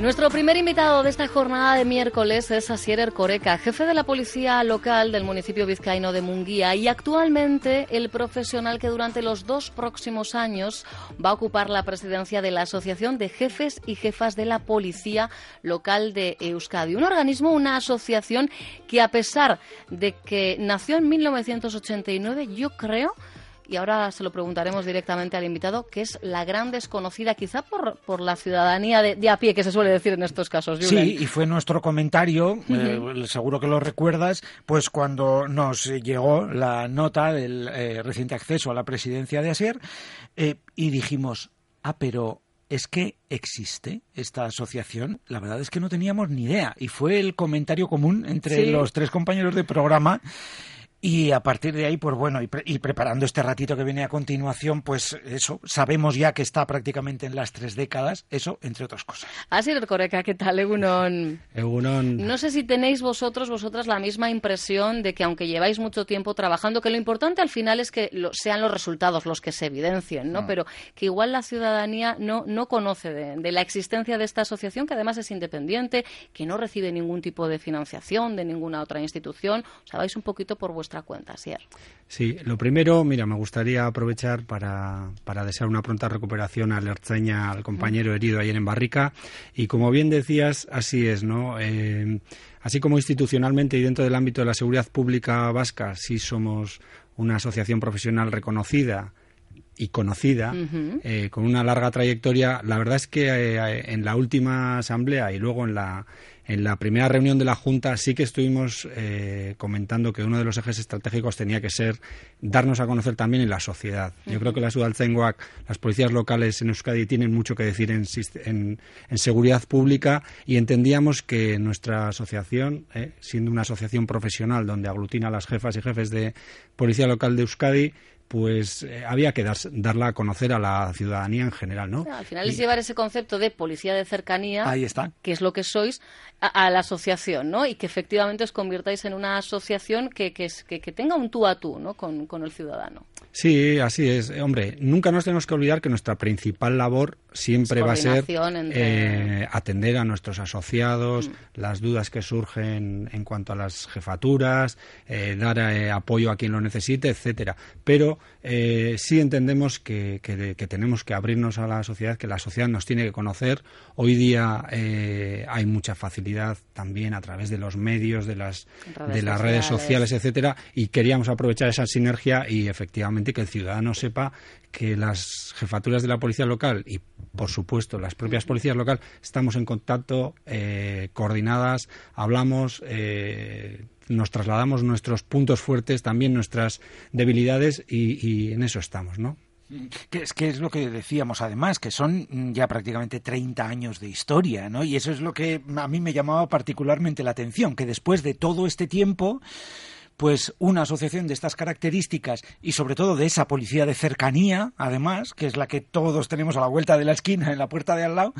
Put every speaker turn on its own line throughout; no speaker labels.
Nuestro primer invitado de esta jornada de miércoles es Asier Ercoreca, jefe de la policía local del municipio vizcaíno de Munguía y actualmente el profesional que durante los dos próximos años va a ocupar la presidencia de la Asociación de Jefes y Jefas de la Policía Local de Euskadi. Un organismo, una asociación que a pesar de que nació en 1989, yo creo y ahora se lo preguntaremos directamente al invitado, que es la gran desconocida quizá por, por la ciudadanía de, a pie, que se suele decir en estos casos.
Sí, y fue nuestro comentario, eh, seguro que lo recuerdas, pues cuando nos llegó la nota del eh, reciente acceso a la presidencia de Asier eh, y dijimos, ah, pero es que existe esta asociación. La verdad es que no teníamos ni idea. Y fue el comentario común entre los tres compañeros de programa. Y a partir de ahí, pues bueno, y, preparando este ratito que viene a continuación, pues eso, sabemos ya que está prácticamente en las tres décadas, eso entre otras cosas.
Así es, Coreca, ¿qué tal, Egunon?
Egunon.
No sé si tenéis vosotros, vosotras, la misma impresión de que aunque lleváis mucho tiempo trabajando, que lo importante al final es que sean los resultados los que se evidencien, ¿no? Mm. Pero que igual la ciudadanía no, no conoce de, de la existencia de esta asociación, que además es independiente, que no recibe ningún tipo de financiación de ninguna otra institución. O sea, vais un poquito por vuestra cuenta, Sier.
Sí, lo primero, mira, me gustaría aprovechar para, para desear una pronta recuperación al Ertzaña, al compañero herido ayer en Barrica. Y como bien decías, así es, ¿no? Eh, así como institucionalmente y dentro del ámbito de la seguridad pública vasca, sí somos una asociación profesional reconocida y conocida, eh, con una larga trayectoria. La verdad es que eh, en la última asamblea y luego en la, en la primera reunión de la Junta sí que estuvimos eh, comentando que uno de los ejes estratégicos tenía que ser darnos a conocer también en la sociedad. Yo creo que la Sudalcenguac, las policías locales en Euskadi tienen mucho que decir en, en, seguridad pública y entendíamos que nuestra asociación, eh, siendo una asociación profesional donde aglutina a las jefas y jefes de policía local de Euskadi, pues eh, había que darla a conocer a la ciudadanía en general, ¿no?
al final es llevar ese concepto de policía de cercanía,
Ahí está.
que es lo que sois, a, la asociación, ¿no? Y que efectivamente os convirtáis en una asociación que, que, que, tenga un tú a tú, ¿no? Con, con, el ciudadano.
Sí, así es. Hombre, nunca nos tenemos que olvidar que nuestra principal labor siempre va a ser eh, atender a nuestros asociados, mm. las dudas que surgen en cuanto a las jefaturas, eh, dar eh, apoyo a quien lo necesite, etcétera. Pero sí entendemos que, tenemos que abrirnos a la sociedad, que la sociedad nos tiene que conocer. Hoy día hay mucha facilidad también a través de los medios, de las redes de las sociales. redes sociales, etcétera, y queríamos aprovechar esa sinergia y efectivamente que el ciudadano sepa que las jefaturas de la policía local y, por supuesto, las propias policías locales estamos en contacto, eh, coordinadas, hablamos, eh, nos trasladamos nuestros puntos fuertes, también nuestras debilidades y, en eso estamos, ¿no?
Que es, que es lo que decíamos además, que son ya prácticamente 30 años de historia, ¿no? Y eso es lo que a mí me llamaba particularmente la atención, que después de todo este tiempo pues una asociación de estas características y sobre todo de esa policía de cercanía, además, que es la que todos tenemos a la vuelta de la esquina, en la puerta de al lado,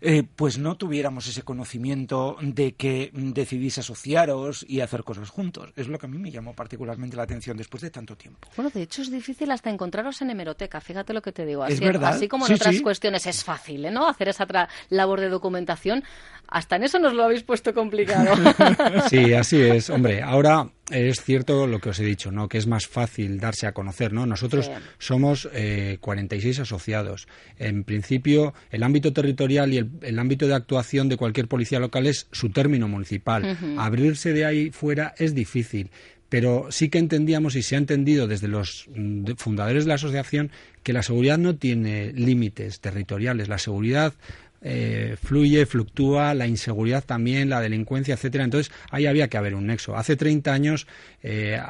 eh, pues no tuviéramos ese conocimiento de que decidís asociaros y hacer cosas juntos. Es lo que a mí me llamó particularmente la atención después de tanto tiempo.
Bueno, de hecho es difícil hasta encontraros en hemeroteca, fíjate lo que te digo. Así,
es verdad.
Así como en otras cuestiones es fácil, ¿eh? ¿no? Hacer esa labor de documentación, hasta en eso nos lo habéis puesto complicado.
sí, así es. Hombre, ahora es cierto lo que os he dicho, ¿no? Que es más fácil darse a conocer, ¿no? Nosotros somos eh, 46 asociados. En principio, el ámbito territorial y el, ámbito de actuación de cualquier policía local es su término municipal. Abrirse de ahí fuera es difícil. Pero sí que entendíamos y se ha entendido desde los mm, fundadores de la asociación que la seguridad no tiene límites territoriales. La seguridad eh, fluye, fluctúa, la inseguridad también, la delincuencia, etcétera. Entonces, ahí había que haber un nexo. Hace 30 años, eh,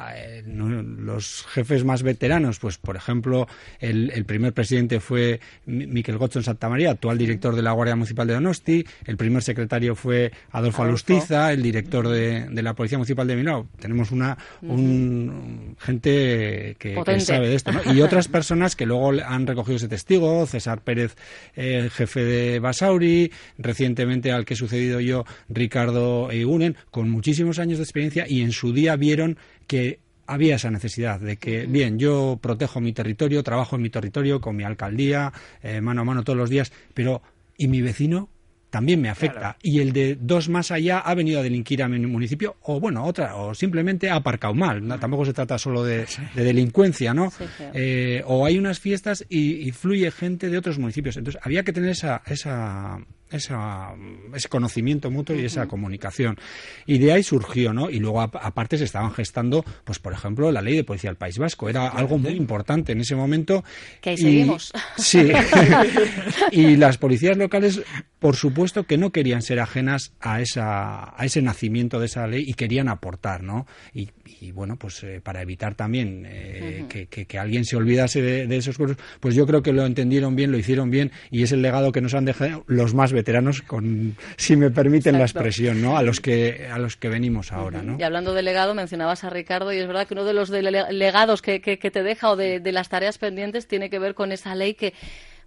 los jefes más veteranos, pues por ejemplo, el, primer presidente fue Miquel Gotzon Santamaría, actual director de la Guardia Municipal de Donosti, el primer secretario fue Adolfo, Alustiza, el director de, la Policía Municipal de Milao. Tenemos una gente que, sabe de esto, Y otras personas que luego han recogido ese testigo, César Pérez, eh, jefe de base Sauri, recientemente al que he sucedido yo, Ricardo Eigunen, con muchísimos años de experiencia y en su día vieron que había esa necesidad de que, bien, yo protejo mi territorio, trabajo en mi territorio con mi alcaldía, eh, mano a mano todos los días, pero ¿y mi vecino? También me afecta. Y el de dos más allá ha venido a delinquir a mi municipio, o bueno, otra, o simplemente ha aparcado mal. tampoco se trata solo de, delincuencia, ¿no? Eh, o hay unas fiestas y, y, fluye gente de otros municipios. Entonces, había que tener esa, esa esa, ese conocimiento mutuo y esa comunicación. Y de ahí surgió, ¿no? Y luego, aparte, se estaban gestando, pues, por ejemplo, la ley de policía del País Vasco. Era algo muy importante en ese momento.
Que ahí seguimos.
Sí. y las policías locales, por supuesto, que no querían ser ajenas a, esa, a ese nacimiento de esa ley y querían aportar, ¿no? Y, bueno, pues eh, para evitar también eh, que, que, alguien se olvidase de, esos cosas, pues yo creo que lo entendieron bien, lo hicieron bien y es el legado que nos han dejado los más veteranos, con, si me permiten la expresión, ¿no? A los que a los que venimos ahora, ¿no?
Y hablando de legado, mencionabas a Ricardo y es verdad que uno de los legados que, que, te deja o de las tareas pendientes tiene que ver con esa ley que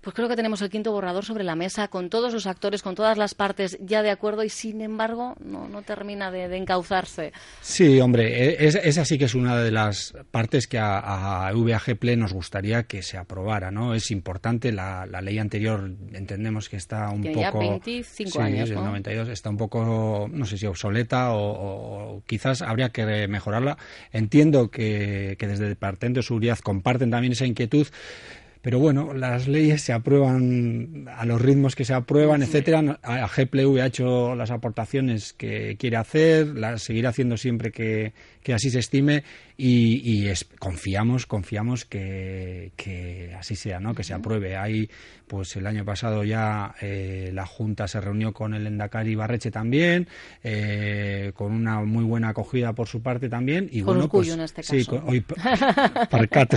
pues creo que tenemos el quinto borrador sobre la mesa, con todos los actores, con todas las partes ya de acuerdo y sin embargo no, no termina de, encauzarse.
Sí, hombre, e, es, esa sí que es una de las partes que a, a VAG nos gustaría que se aprobara, ¿no? Es importante, la, la ley anterior entendemos que está un poco...
ya 25 años,
¿no? 92, está un poco, no sé si obsoleta o, quizás habría que mejorarla. Entiendo que, que desde el Departamento de Seguridad comparten también esa inquietud, pero bueno, las leyes se aprueban a los ritmos que se aprueban, etcétera. A GPLV ha hecho las aportaciones que quiere hacer, las seguirá haciendo siempre que, que así se estime y, y confiamos, confiamos que, que, así sea, ¿no? Que se apruebe. Hay, pues el año pasado ya eh, la Junta se reunió con el Endacari Barreche también, eh, con una muy buena acogida por su parte también. Y
con
bueno,
orgullo pues, en este caso.
Sí, con, hoy, parcato.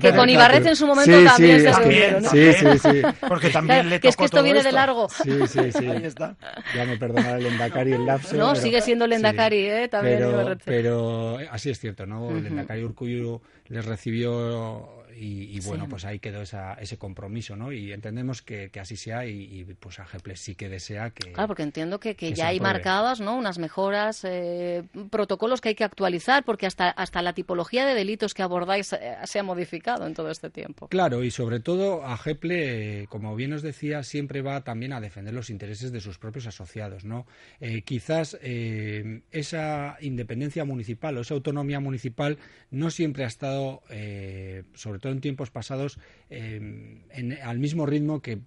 que con Ibarreche en su momento también se
reunieron, ¿no? Sí, sí, sí. Porque también le tocó
Que es que esto viene de largo.
Sí, sí, sí. Ahí está. Ya me perdonará el Endacari el lapso.
No, sigue siendo el Endacari, ¿eh? También
pero, pero así es cierto, ¿no? El Endacari Urcuyo les recibió y, bueno, pues ahí quedó esa, ese compromiso, ¿no? Y entendemos que, así sea y, pues a Geples sí que desea que...
Claro, porque entiendo que, que, ya hay marcadas, ¿no? Unas mejoras, eh, protocolos que hay que actualizar porque hasta, hasta la tipología de delitos que abordáis eh, se ha modificado en todo este tiempo.
Claro, y sobre todo a Geple, eh, como bien os decía, siempre va también a defender los intereses de sus propios asociados, ¿no? quizás esa independencia municipal o esa autonomía municipal no siempre ha estado, sobre todo en tiempos pasados, eh, al mismo ritmo que,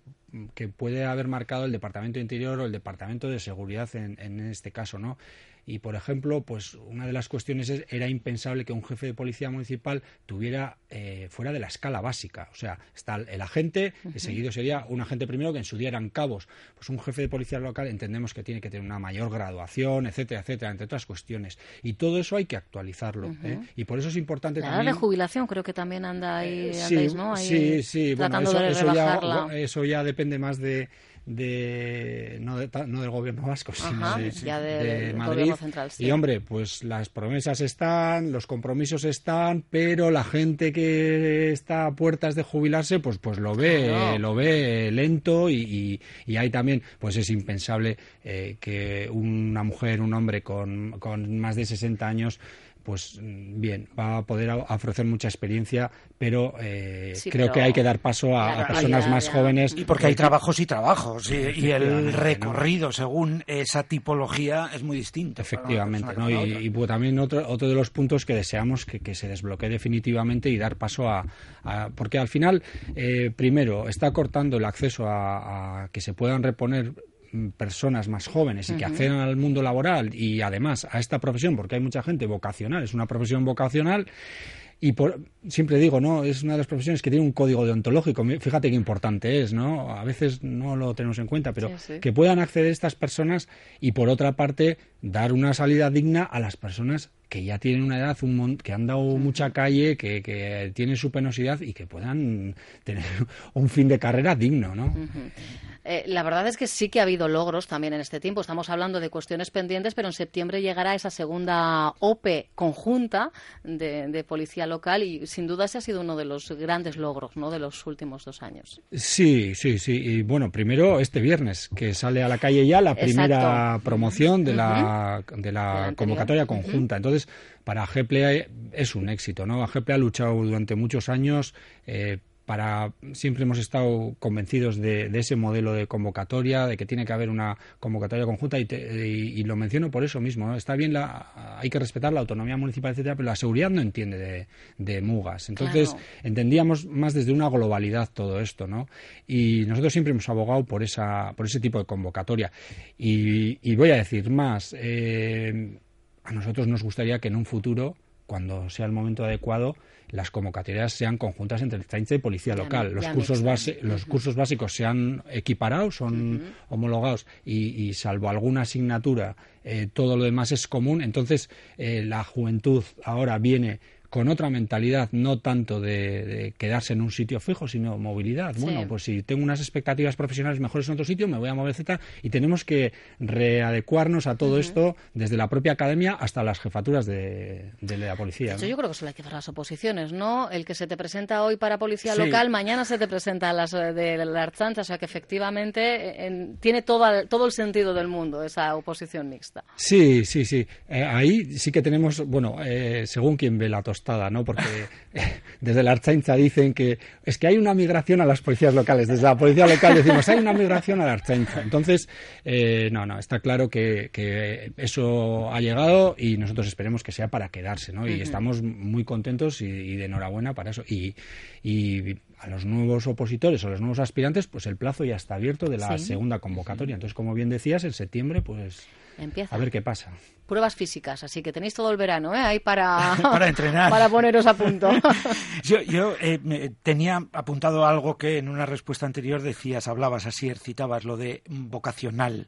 puede haber marcado el Departamento de Interior o el Departamento de Seguridad en, en este caso, ¿no? Y, por ejemplo, pues una de las cuestiones es, era impensable que un jefe de policía municipal tuviera eh, fuera de la escala básica. O sea, está el agente, que seguido sería un agente primero que en su día eran cabos. Pues un jefe de policía local entendemos que tiene que tener una mayor graduación, etcétera, etcétera, entre otras cuestiones. Y todo eso hay que actualizarlo. ¿eh? Y por eso es importante
la
también...
de jubilación creo que también anda ahí,
sí,
¿no?
sí, sí. Bueno, eso, ya, eso ya depende más de de no, de, no del gobierno vasco, sino de, Madrid.
Central,
Y hombre, pues las promesas están, los compromisos están, pero la gente que está a puertas de jubilarse, pues pues lo ve, lo ve lento y, y, hay también, pues es impensable eh, que una mujer, un hombre con, con más de 60 años pues mm, bien, va a poder ofrecer mucha experiencia, pero eh, creo que hay que dar paso a, personas más jóvenes.
Y porque hay trabajos y trabajos, y, el recorrido según esa tipología es muy distinto.
Efectivamente, ¿no? y, pues, también otro, otro de los puntos que deseamos que, se desbloquee definitivamente y dar paso a... porque al final, eh, primero, está cortando el acceso a que se puedan reponer personas más jóvenes y que accedan al mundo laboral y además a esta profesión, porque hay mucha gente vocacional, es una profesión vocacional y por, siempre digo, ¿no? Es una de las profesiones que tiene un código deontológico. Fíjate qué importante es, ¿no? A veces no lo tenemos en cuenta, pero que puedan acceder estas personas y por otra parte dar una salida digna a las personas que ya tienen una edad, un que han dado mucha calle, que, que tienen su penosidad y que puedan tener un fin de carrera digno, ¿no?
Eh, la verdad es que sí que ha habido logros también en este tiempo. Estamos hablando de cuestiones pendientes, pero en septiembre llegará esa segunda OPE conjunta de, policía local y sin duda ese ha sido uno de los grandes logros ¿no? de los últimos dos años.
Sí, sí, sí. Y bueno, primero este viernes, que sale a la calle ya la primera promoción de la, de la convocatoria conjunta. Entonces, para GPLA es un éxito, ¿no? GPLA ha luchado durante muchos años. Eh, para siempre hemos estado convencidos de, ese modelo de convocatoria, de que tiene que haber una convocatoria conjunta y, lo menciono por eso mismo. Está bien, la, hay que respetar la autonomía municipal, etcétera, pero la seguridad no entiende de, mugas. Entonces entendíamos más desde una globalidad todo esto, ¿no? Y nosotros siempre hemos abogado por esa, por ese tipo de convocatoria. Y, voy a decir más. Eh, a nosotros nos gustaría que en un futuro cuando sea el momento adecuado, las convocatorias sean conjuntas entre el y policía local. Los, cursos, base, los cursos básicos se han equiparado, son homologados y, salvo alguna asignatura, eh, todo lo demás es común. Entonces, eh, la juventud ahora viene con otra mentalidad, no tanto de, quedarse en un sitio fijo, sino movilidad. Bueno, pues si tengo unas expectativas profesionales mejores en otro sitio, me voy a mover, Z y tenemos que readecuarnos a todo esto desde la propia academia hasta las jefaturas de, la policía.
Yo creo que solo hay que ver las oposiciones, ¿no? El que se te presenta hoy para policía local, mañana se te presenta a las de la Archancha, o sea que efectivamente tiene todo, todo el sentido del mundo esa oposición mixta.
Sí, sí, sí. Eh, ahí sí que tenemos, bueno, eh, según quien ve la ¿no? Porque desde la Archainza dicen que es que hay una migración a las policías locales. Desde la policía local decimos hay una migración a la Archainza. Entonces, eh, no, no, está claro que, eso ha llegado y nosotros esperemos que sea para quedarse, ¿no? Y estamos muy contentos y, de enhorabuena para eso. Y, a los nuevos opositores o a los nuevos aspirantes, pues el plazo ya está abierto de la segunda convocatoria. Entonces, como bien decías, en septiembre, pues
Empieza.
a ver qué pasa
pruebas físicas, así que tenéis todo el verano ¿eh? ahí para,
para entrenar.
para poneros a punto.
yo yo eh, tenía apuntado algo que en una respuesta anterior decías, hablabas así, citabas lo de vocacional.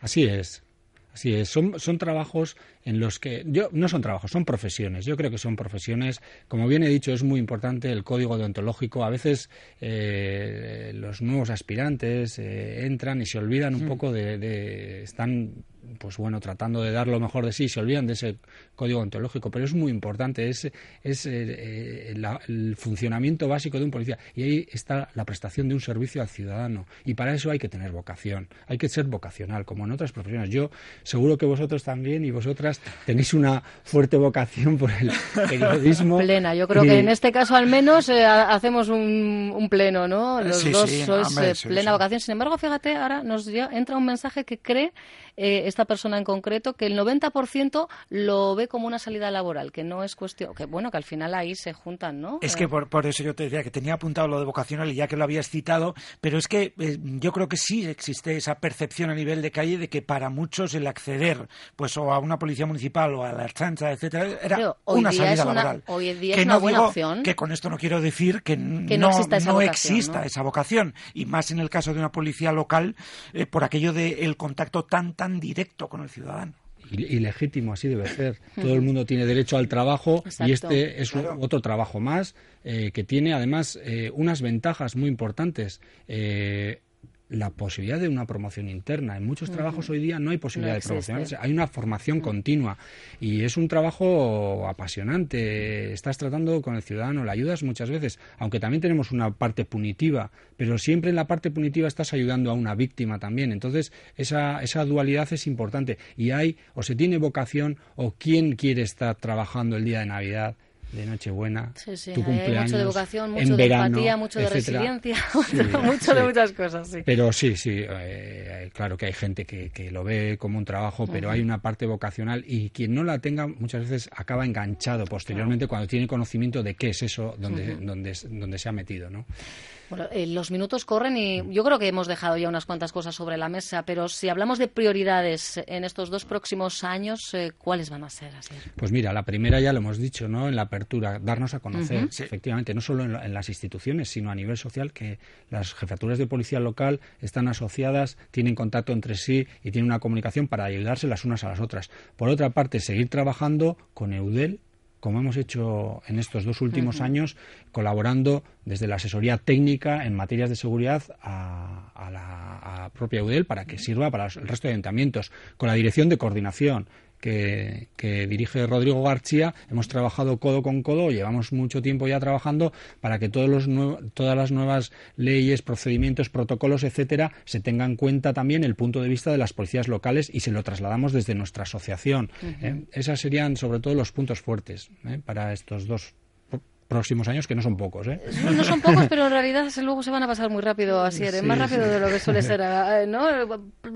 Así es. Así es, son, son trabajos en los que yo no son trabajos, son profesiones. Yo creo que son profesiones. Como bien he dicho, es muy importante el código deontológico. A veces eh, los nuevos aspirantes eh, entran y se olvidan un poco de, de, están pues bueno, tratando de dar lo mejor de sí, se olvidan de ese código ontológico, pero es muy importante, es, es eh, el funcionamiento básico de un policía y ahí está la prestación de un servicio al ciudadano y para eso hay que tener vocación, hay que ser vocacional, como en otras profesiones. Yo seguro que vosotros también y vosotras tenéis una fuerte vocación por el periodismo.
Plena, yo creo que en este caso al menos eh, hacemos un, pleno, ¿no? Los dos sois eh, plena vocación. Sin embargo, fíjate, ahora nos entra un mensaje que cree esta persona en concreto que el 90% lo ve como una salida laboral, que no es cuestión, que bueno, que al final ahí se juntan, ¿no?
Es que eh. por, eso yo te decía que tenía apuntado lo de vocacional y ya que lo habías citado, pero es que eh, yo creo que sí existe esa percepción a nivel de calle de que para muchos el acceder pues o a una policía municipal o a la chancha, etcétera, era una salida laboral.
Hoy día que es una buena opción.
Que con esto no quiero decir que, no, exista, esa, vocación, y más en el caso de una policía local eh, por aquello del contacto tan tan directo con el ciudadano
y, legítimo, así debe ser. Todo el mundo tiene derecho al trabajo y este es otro trabajo más eh, que tiene además eh, unas ventajas muy importantes. Eh, la posibilidad de una promoción interna. En muchos trabajos hoy día no hay posibilidad de promoción, hay una formación continua y es un trabajo apasionante. Estás tratando con el ciudadano, le ayudas muchas veces, aunque también tenemos una parte punitiva, pero siempre en la parte punitiva estás ayudando a una víctima también. Entonces, esa, esa dualidad es importante y hay o se tiene vocación o quién quiere estar trabajando el día de Navidad de Nochebuena, tu cumpleaños,
hay mucho de vocación, mucho de empatía, mucho de resiliencia, mucho de muchas cosas. Sí.
Pero sí, sí, eh, claro que hay gente que, que, lo ve como un trabajo, pero hay una parte vocacional y quien no la tenga muchas veces acaba enganchado posteriormente cuando tiene conocimiento de qué es eso donde, donde, donde se ha metido, ¿no?
Bueno, eh, los minutos corren y yo creo que hemos dejado ya unas cuantas cosas sobre la mesa, pero si hablamos de prioridades en estos dos próximos años, eh, ¿cuáles van a ser?
Pues mira, la primera ya lo hemos dicho, ¿no? En la apertura, darnos a conocer, efectivamente, no solo en, las instituciones, sino a nivel social, que las jefaturas de policía local están asociadas, tienen contacto entre sí y tienen una comunicación para ayudarse las unas a las otras. Por otra parte, seguir trabajando con EUDEL como hemos hecho en estos dos últimos años, colaborando desde la asesoría técnica en materias de seguridad a, la propia UDEL para que sirva para el resto de ayuntamientos, con la dirección de coordinación, que, dirige Rodrigo García, hemos trabajado codo con codo, llevamos mucho tiempo ya trabajando para que todos los todas las nuevas leyes, procedimientos, protocolos, etcétera, se tengan en cuenta también el punto de vista de las policías locales y se lo trasladamos desde nuestra asociación. ¿eh? Esos serían sobre todo los puntos fuertes ¿eh? para estos dos próximos años, que no son pocos. ¿eh?
No, son pocos, pero en realidad luego se van a pasar muy rápido, así es más rápido de lo que suele ser. Eh, ¿no?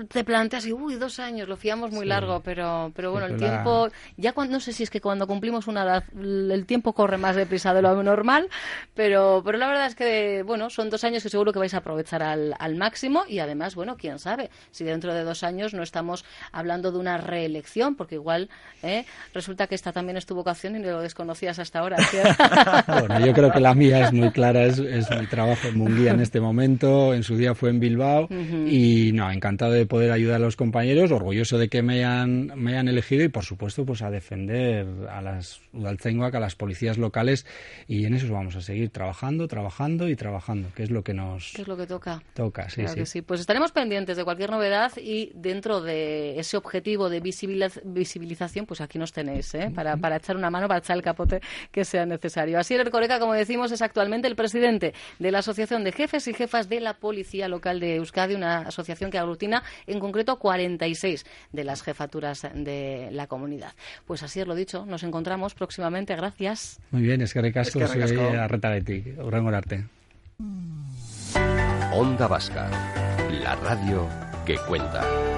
Te planteas y, uy, dos años, lo fiamos muy largo, pero, pero bueno, el tiempo, ya cuando, no sé si es que cuando cumplimos una edad, el tiempo corre más deprisa de lo normal, pero, pero la verdad es que, bueno, son dos años que seguro que vais a aprovechar al, al máximo y además, bueno, quién sabe, si dentro de dos años no estamos hablando de una reelección, porque igual ¿eh? resulta que esta también es tu vocación y no lo desconocías hasta ahora.
bueno, yo creo que la mía es muy clara, es, mi trabajo en Munguía en este momento, en su día fue en Bilbao y no, encantado de poder ayudar a los compañeros, orgulloso de que me hayan, me hayan elegido y por supuesto pues a defender a las Udaltzaingoak, a las policías locales y en eso vamos a seguir trabajando, trabajando y trabajando, que es lo que nos...
¿Qué es lo que toca?
Toca, sí,
sí. Pues estaremos pendientes de cualquier novedad y dentro de ese objetivo de visibilización, pues aquí nos tenéis, ¿eh? para, para echar una mano, para echar el capote que sea necesario. Así el Coreca, como decimos, es actualmente el presidente de la Asociación de Jefes y Jefas de la Policía Local de Euskadi, una asociación que aglutina en concreto 46 de las jefaturas de la comunidad. Pues así es lo dicho, nos encontramos próximamente. Gracias.
Muy bien, es que recasco, soy Arretaretik, arte.
Onda Vasca, la radio que cuenta.